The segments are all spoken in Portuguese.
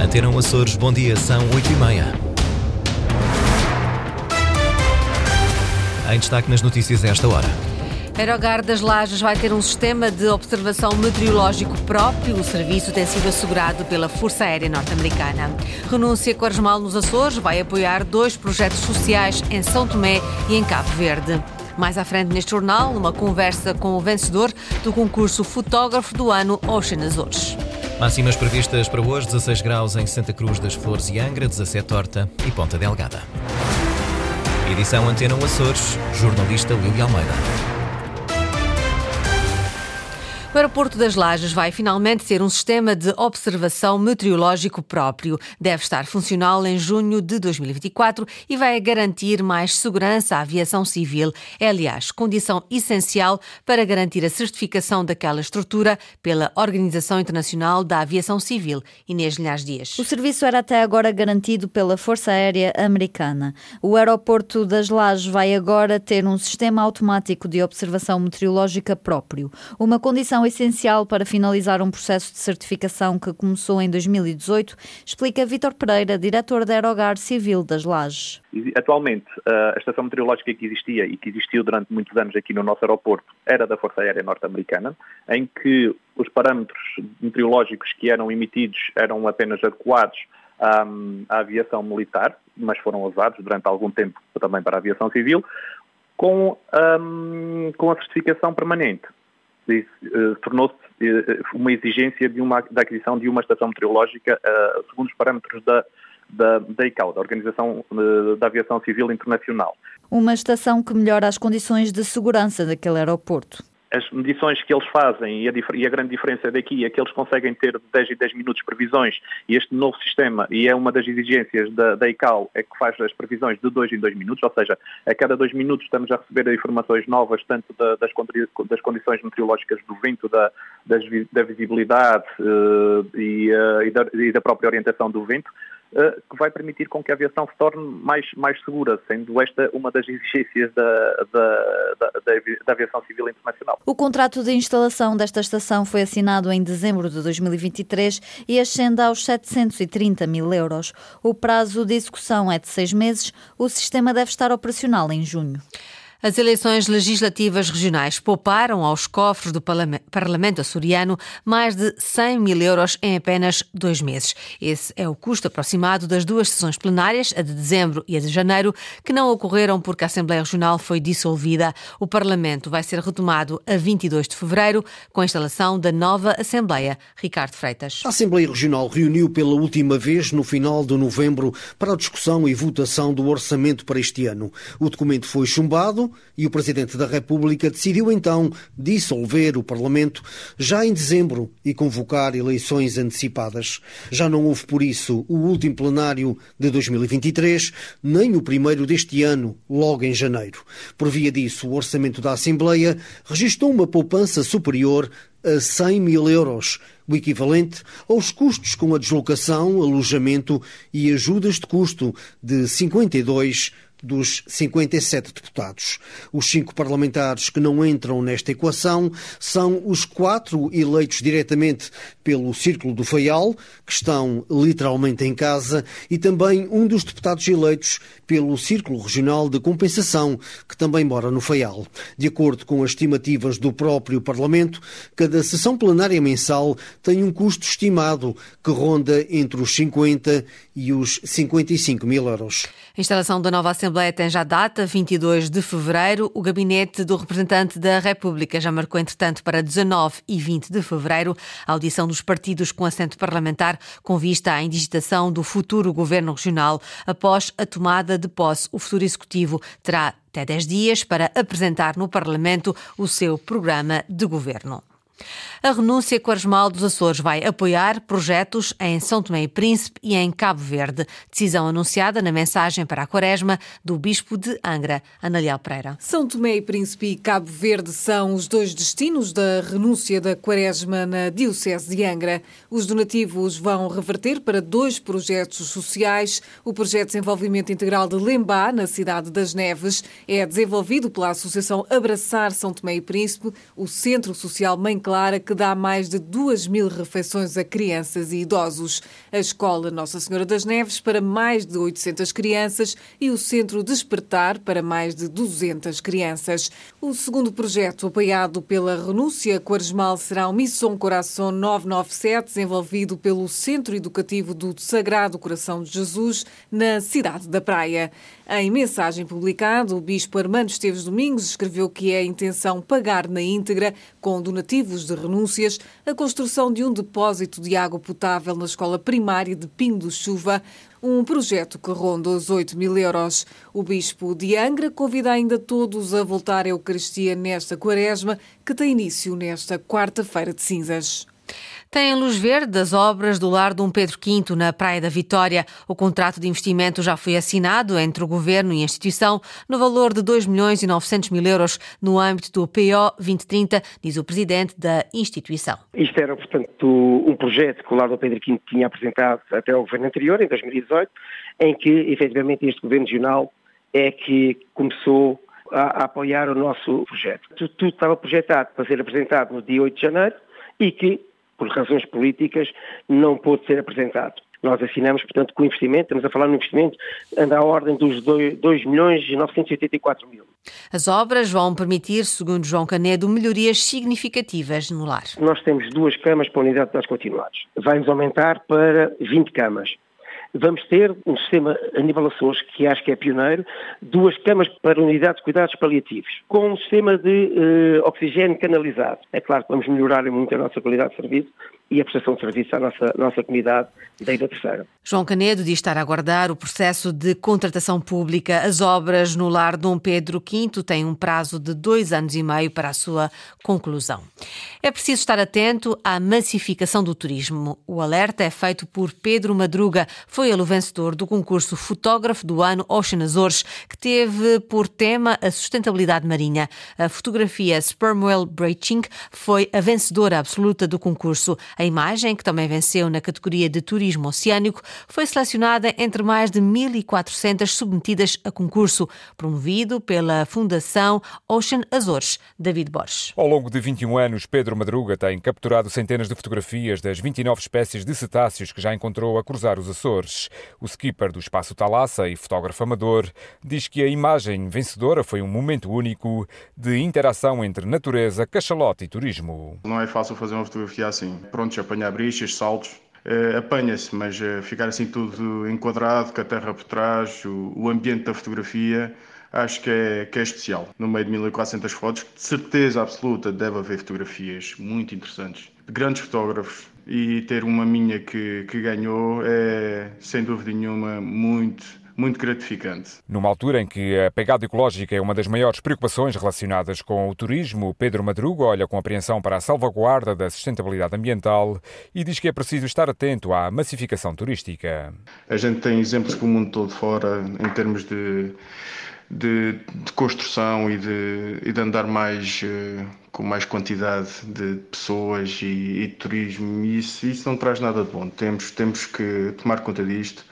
Antena Açores, bom dia, são 8h30. Em destaque nas notícias esta hora. Aerogar das Lajes vai ter um sistema de observação meteorológico próprio. O serviço tem sido assegurado pela Força Aérea Norte-Americana. Renúncia Quaresmal nos Açores vai apoiar dois projetos sociais em São Tomé e em Cabo Verde. Mais à frente neste jornal, uma conversa com o vencedor do concurso Fotógrafo do Ano Ocean Açores. Máximas previstas para hoje: 16 graus em Santa Cruz das Flores e Angra, 17 Horta e Ponta Delgada. Edição Antena Açores, jornalista Lili Almeida. O aeroporto das Lajes vai finalmente ter um sistema de observação meteorológico próprio. Deve estar funcional em junho de 2024 e vai garantir mais segurança à aviação civil. É, aliás, condição essencial para garantir a certificação daquela estrutura pela Organização Internacional da Aviação Civil. Inês Linhares Dias. O serviço era até agora garantido pela Força Aérea Americana. O aeroporto das Lajes vai agora ter um sistema automático de observação meteorológica próprio. Uma condição essencial para finalizar um processo de certificação que começou em 2018, explica Vítor Pereira, diretor da Aerogar Civil das Lajes. Atualmente, a estação meteorológica que existia e que existiu durante muitos anos aqui no nosso aeroporto era da Força Aérea Norte-Americana, em que os parâmetros meteorológicos que eram emitidos eram apenas adequados à, à aviação militar, mas foram usados durante algum tempo também para a aviação civil, com, um, com a certificação permanente. Uh, tornou-se uh, uma exigência de uma, da aquisição de uma estação meteorológica uh, segundo os parâmetros da, da, da ICAO, da Organização da Aviação Civil Internacional. Uma estação que melhora as condições de segurança daquele aeroporto as medições que eles fazem e a, e a, grande diferença daqui é que eles conseguem ter de 10 em 10 minutos previsões e este novo sistema, e é uma das exigências da, da ICAO, é que faz as previsões de 2 em 2 minutos, ou seja, a cada 2 minutos estamos a receber informações novas, tanto da, das, das, condições meteorológicas do vento, da, das, da visibilidade uh, e, uh, e, da, e da própria orientação do vento, que vai permitir com que a aviação se torne mais, mais segura, sendo esta uma das exigências da, da, da, da, aviação civil internacional. O contrato de instalação desta estação foi assinado em dezembro de 2023 e ascende aos 730 mil euros. O prazo de execução é de seis meses. O sistema deve estar operacional em junho. As eleições legislativas regionais pouparam aos cofres do Parlamento açoriano mais de 100 mil euros em apenas dois meses. Esse é o custo aproximado das duas sessões plenárias, a de dezembro e a de janeiro, que não ocorreram porque a Assembleia Regional foi dissolvida. O Parlamento vai ser retomado a 22 de fevereiro, com a instalação da nova Assembleia. Ricardo Freitas. A Assembleia Regional reuniu pela última vez no final de novembro para a discussão e votação do orçamento para este ano. O documento foi chumbado e o Presidente da República decidiu então dissolver o Parlamento já em dezembro e convocar eleições antecipadas. Já não houve, por isso, o último plenário de 2023, nem o primeiro deste ano, logo em janeiro. Por via disso, o orçamento da Assembleia registrou uma poupança superior a 100 mil euros, o equivalente aos custos com a deslocação, alojamento e ajudas de custo de 52 dos 57 deputados. Os cinco parlamentares que não entram nesta equação são os quatro eleitos diretamente pelo Círculo do Faial, que estão literalmente em casa, e também um dos deputados eleitos pelo Círculo Regional de Compensação, que também mora no Faial. De acordo com as estimativas do próprio Parlamento, cada sessão plenária mensal tem um custo estimado que ronda entre os 50 e os 55 mil euros. A instalação da nova Assembleia tem já data, 22 de fevereiro. O gabinete do representante da República já marcou, entretanto, para 19 e 20 de fevereiro a audição dos partidos com assento parlamentar com vista à indigitação do futuro governo regional. Após a tomada de posse, o futuro executivo terá até 10 dias para apresentar no Parlamento o seu programa de governo. A renúncia Quaresmal dos Açores vai apoiar projetos em São Tomé e Príncipe e em Cabo Verde. Decisão anunciada na mensagem para a Quaresma do Bispo de Angra, Analiel Pereira. São Tomé e Príncipe e Cabo Verde são os dois destinos da renúncia da Quaresma na Diocese de Angra. Os donativos vão reverter para dois projetos sociais. O projeto de desenvolvimento integral de Lembá, na cidade das Neves, é desenvolvido pela Associação Abraçar São Tomé e Príncipe, o Centro Social Mãe Clara, que dá mais de 2 mil refeições a crianças e idosos. A Escola Nossa Senhora das Neves para mais de 800 crianças e o Centro Despertar para mais de 200 crianças. O segundo projeto, apoiado pela Renúncia Quaresmal, será o Missão Coração 997, desenvolvido pelo Centro Educativo do Sagrado Coração de Jesus, na cidade da Praia. Em mensagem publicada, o Bispo Armando Esteves Domingos escreveu que é a intenção pagar na íntegra, com donativos de renúncias, a construção de um depósito de água potável na escola primária de Pinho do Chuva, um projeto que ronda os 8 mil euros. O Bispo de Angra convida ainda todos a voltar à Eucaristia nesta quaresma, que tem início nesta quarta-feira de cinzas. Tem luz verde das obras do lar Dom Pedro V na Praia da Vitória. O contrato de investimento já foi assinado entre o Governo e a instituição no valor de 2 milhões e 900 mil euros no âmbito do PO 2030, diz o presidente da instituição. Isto era, portanto, um projeto que o lar Dom Pedro V tinha apresentado até ao Governo anterior, em 2018, em que, efetivamente, este Governo Regional é que começou a, a apoiar o nosso projeto. Tudo, tudo estava projetado para ser apresentado no dia 8 de janeiro e que por razões políticas, não pôde ser apresentado. Nós assinamos, portanto, com o investimento, estamos a falar no investimento, anda à ordem dos 2 milhões e 984 mil. As obras vão permitir, segundo João Canedo, melhorias significativas no lar. Nós temos duas camas para a unidade de cuidados continuados. Vai-nos aumentar para 20 camas. Vamos ter um sistema a nível Açores, que acho que é pioneiro, duas camas para unidade de cuidados paliativos, com um sistema de uh, oxigênio canalizado. É claro que vamos melhorar muito a nossa qualidade de serviço, e a prestação de serviço à nossa, nossa comunidade da Ilha Terceira. João Canedo diz estar a aguardar o processo de contratação pública. As obras no lar Dom Pedro V têm um prazo de dois anos e meio para a sua conclusão. É preciso estar atento à massificação do turismo. O alerta é feito por Pedro Madruga. Foi ele o vencedor do concurso Fotógrafo do Ano Ocean Azores, que teve por tema a sustentabilidade marinha. A fotografia Sperm Whale Breaching foi a vencedora absoluta do concurso. A imagem, que também venceu na categoria de turismo oceânico, foi selecionada entre mais de 1.400 submetidas a concurso, promovido pela Fundação Ocean Azores. David Borges. Ao longo de 21 anos, Pedro Madruga tem capturado centenas de fotografias das 29 espécies de cetáceos que já encontrou a cruzar os Açores. O skipper do Espaço Talassa e fotógrafo amador diz que a imagem vencedora foi um momento único de interação entre natureza, cachalote e turismo. Não é fácil fazer uma fotografia assim. Pronto, apanhar brichas, saltos, uh, apanha-se, mas uh, ficar assim tudo enquadrado, com a terra por trás, o, o ambiente da fotografia, acho que é, que é especial. No meio de 1400 fotos, de certeza absoluta deve haver fotografias muito interessantes, de grandes fotógrafos, e ter uma minha que, que ganhou é, sem dúvida nenhuma, muito muito gratificante. Numa altura em que a pegada ecológica é uma das maiores preocupações relacionadas com o turismo, Pedro Madruga olha com apreensão para a salvaguarda da sustentabilidade ambiental e diz que é preciso estar atento à massificação turística. A gente tem exemplos pelo mundo todo fora em termos de de, de, construção e de, e de andar mais uh, com mais quantidade de pessoas e, e de turismo e isso, isso não traz nada de bom. Temos, temos que tomar conta disto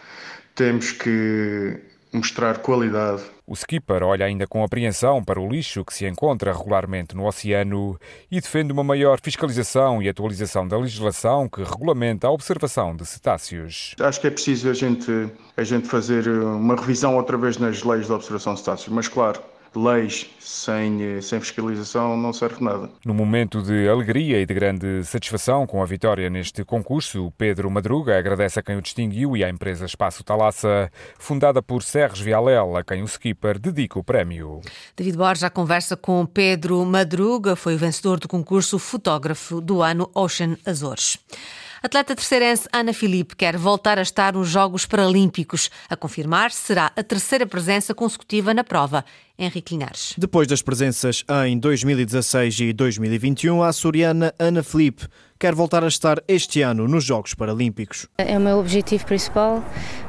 temos que mostrar qualidade. O skipper olha ainda com apreensão para o lixo que se encontra regularmente no oceano e defende uma maior fiscalização e atualização da legislação que regulamenta a observação de cetáceos. Acho que é preciso a gente, a gente fazer uma revisão outra vez nas leis de observação de cetáceos, mas claro, leis sem, sem fiscalização não serve nada. No momento de alegria e de grande satisfação com a vitória neste concurso, Pedro Madruga agradece a quem o distinguiu e à empresa Espaço Talassa, fundada por Serres Vialel, a quem o skipper dedica o prémio. David Borges já conversa com Pedro Madruga, foi o vencedor do concurso Fotógrafo do ano Ocean Azores. Atleta terceirense Ana Filipe quer voltar a estar nos Jogos Paralímpicos. A confirmar será a terceira presença consecutiva na prova. Henrique Linares. Depois das presenças em 2016 e 2021, a açoriana Ana Felipe quer voltar a estar este ano nos Jogos Paralímpicos. É o meu objetivo principal,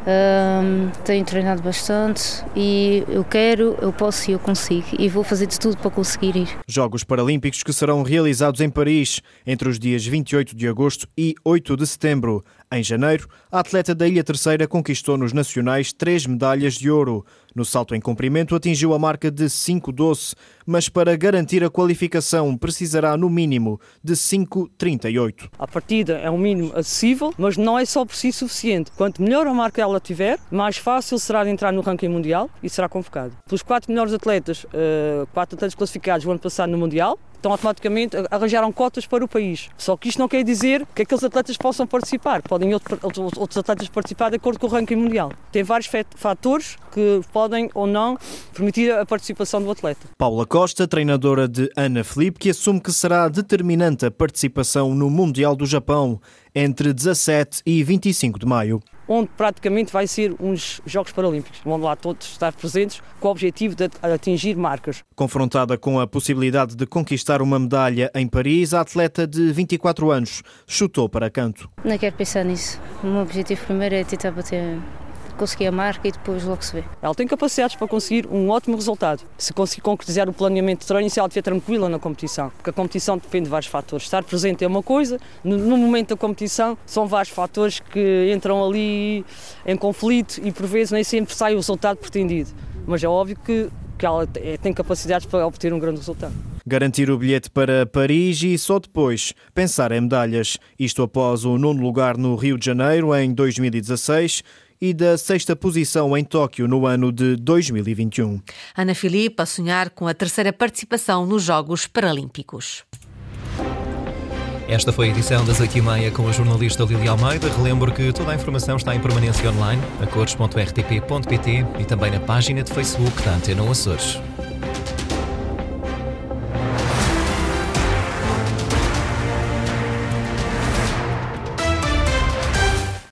um, tenho treinado bastante e eu quero, eu posso e eu consigo e vou fazer de tudo para conseguir ir. Jogos Paralímpicos que serão realizados em Paris entre os dias 28 de agosto e 8 de setembro. Em janeiro, a atleta da Ilha Terceira conquistou nos nacionais três medalhas de ouro. No salto em comprimento atingiu a marca de 5,12, mas para garantir a qualificação precisará no mínimo de 5,38. A partida é um mínimo acessível, mas não é só por si suficiente. Quanto melhor a marca ela tiver, mais fácil será de entrar no ranking mundial e será convocado. Pelos quatro melhores atletas, eh, quatro atletas classificados o ano passado no Mundial, então automaticamente arranjaram cotas para o país. Só que isto não quer dizer que aqueles atletas possam participar. Podem outros atletas participar de acordo com o ranking mundial. Tem vários fatores que podem ou não permitir a participação do atleta. Paula Costa, treinadora de Ana Felipe, que assume que será determinante a participação no Mundial do Japão entre 17 e 25 de maio onde praticamente vai ser uns Jogos Paralímpicos. Vão lá todos estar presentes com o objetivo de atingir marcas. Confrontada com a possibilidade de conquistar uma medalha em Paris, a atleta de 24 anos chutou para canto. Não quero pensar nisso. O meu objetivo primeiro é tentar bater conseguir a marca e depois logo se vê. Ela tem capacidades para conseguir um ótimo resultado. Se conseguir concretizar o planeamento de treino, se ela estiver tranquila na competição, porque a competição depende de vários fatores. Estar presente é uma coisa, no, no momento da competição são vários fatores que entram ali em conflito e por vezes nem sempre sai o resultado pretendido. Mas é óbvio que, que ela é, tem capacidades para obter um grande resultado garantir o bilhete para Paris e só depois pensar em medalhas. Isto após o nono lugar no Rio de Janeiro em 2016 e da sexta posição em Tóquio no ano de 2021. Ana Filipe a sonhar com a terceira participação nos Jogos Paralímpicos. Esta foi a edição das 8h30 com a jornalista Lili Almeida. Relembro que toda a informação está em permanência online, a cores.rtp.pt e também na página de Facebook da Antena Açores.